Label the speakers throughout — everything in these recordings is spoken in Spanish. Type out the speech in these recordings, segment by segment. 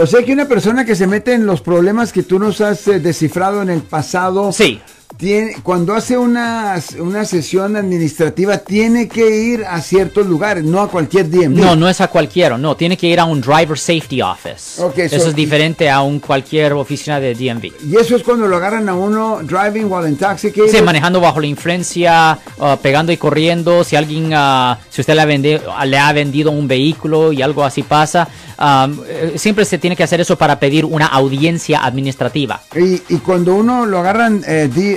Speaker 1: O sea que una persona que se mete en los problemas que tú nos has eh, descifrado en el pasado.
Speaker 2: Sí.
Speaker 1: Tiene, cuando hace una, una sesión administrativa, tiene que ir a ciertos lugares, no a cualquier DMV.
Speaker 2: No, no es a cualquiera, no, tiene que ir a un Driver Safety Office.
Speaker 1: Ok,
Speaker 2: Eso
Speaker 1: so-
Speaker 2: es diferente a un cualquier oficina de DMV.
Speaker 1: Y eso es cuando lo agarran a uno driving while intoxicated.
Speaker 2: Sí, manejando bajo la influencia, uh, pegando y corriendo. Si alguien, uh, si usted le ha, vende- le ha vendido un vehículo y algo así pasa, um, eh, siempre se tiene que hacer eso para pedir una audiencia administrativa.
Speaker 1: Y, y cuando uno lo agarran eh, di-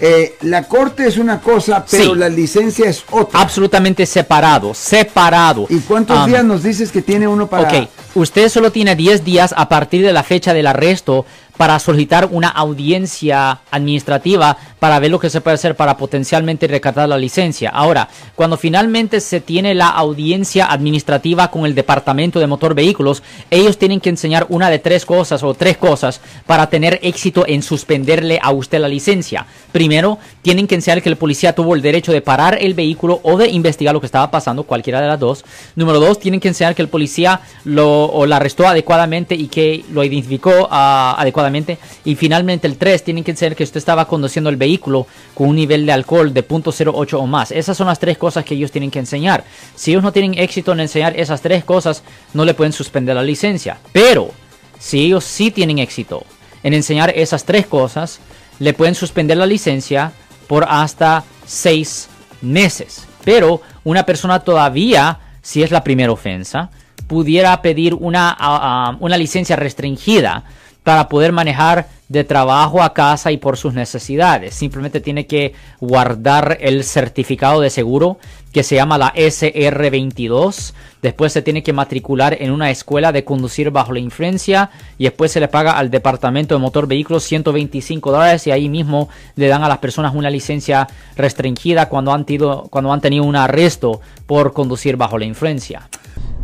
Speaker 1: Eh, la corte es una cosa, pero
Speaker 2: Sí.
Speaker 1: la licencia es otra.
Speaker 2: Absolutamente separado, separado.
Speaker 1: ¿Y cuántos
Speaker 2: Um,
Speaker 1: días nos dices que tiene uno para.?
Speaker 2: Ok, usted solo tiene 10 días a partir de la fecha del arresto para solicitar una audiencia administrativa para ver lo que se puede hacer para potencialmente recatar la licencia. Ahora, cuando finalmente se tiene la audiencia administrativa con el Departamento de Motor Vehículos, ellos tienen que enseñar una de tres cosas o tres cosas para tener éxito en suspenderle a usted la licencia. Primero, tienen que enseñar que el policía tuvo el derecho de parar el vehículo o de investigar lo que estaba pasando, cualquiera de las dos. Número dos, tienen que enseñar que el policía lo o la arrestó adecuadamente y que lo identificó ah, adecuadamente. Y finalmente el tres, tienen que enseñar que usted estaba conduciendo el vehículo con un nivel de alcohol de .08 o más. Esas son las tres cosas que ellos tienen que enseñar. Si ellos no tienen éxito en enseñar esas tres cosas, no le pueden suspender la licencia. Pero si ellos sí tienen éxito en enseñar esas tres cosas, le pueden suspender la licencia por hasta seis meses. Pero una persona todavía, si es la primera ofensa, pudiera pedir una, una licencia restringida para poder manejar de trabajo a casa y por sus necesidades. Simplemente tiene que guardar el certificado de seguro que se llama la SR22. Después se tiene que matricular en una escuela de conducir bajo la influencia y después se le paga al departamento de motor vehículos 125 dólares y ahí mismo le dan a las personas una licencia restringida cuando han, tido- cuando han tenido un arresto por conducir bajo la influencia.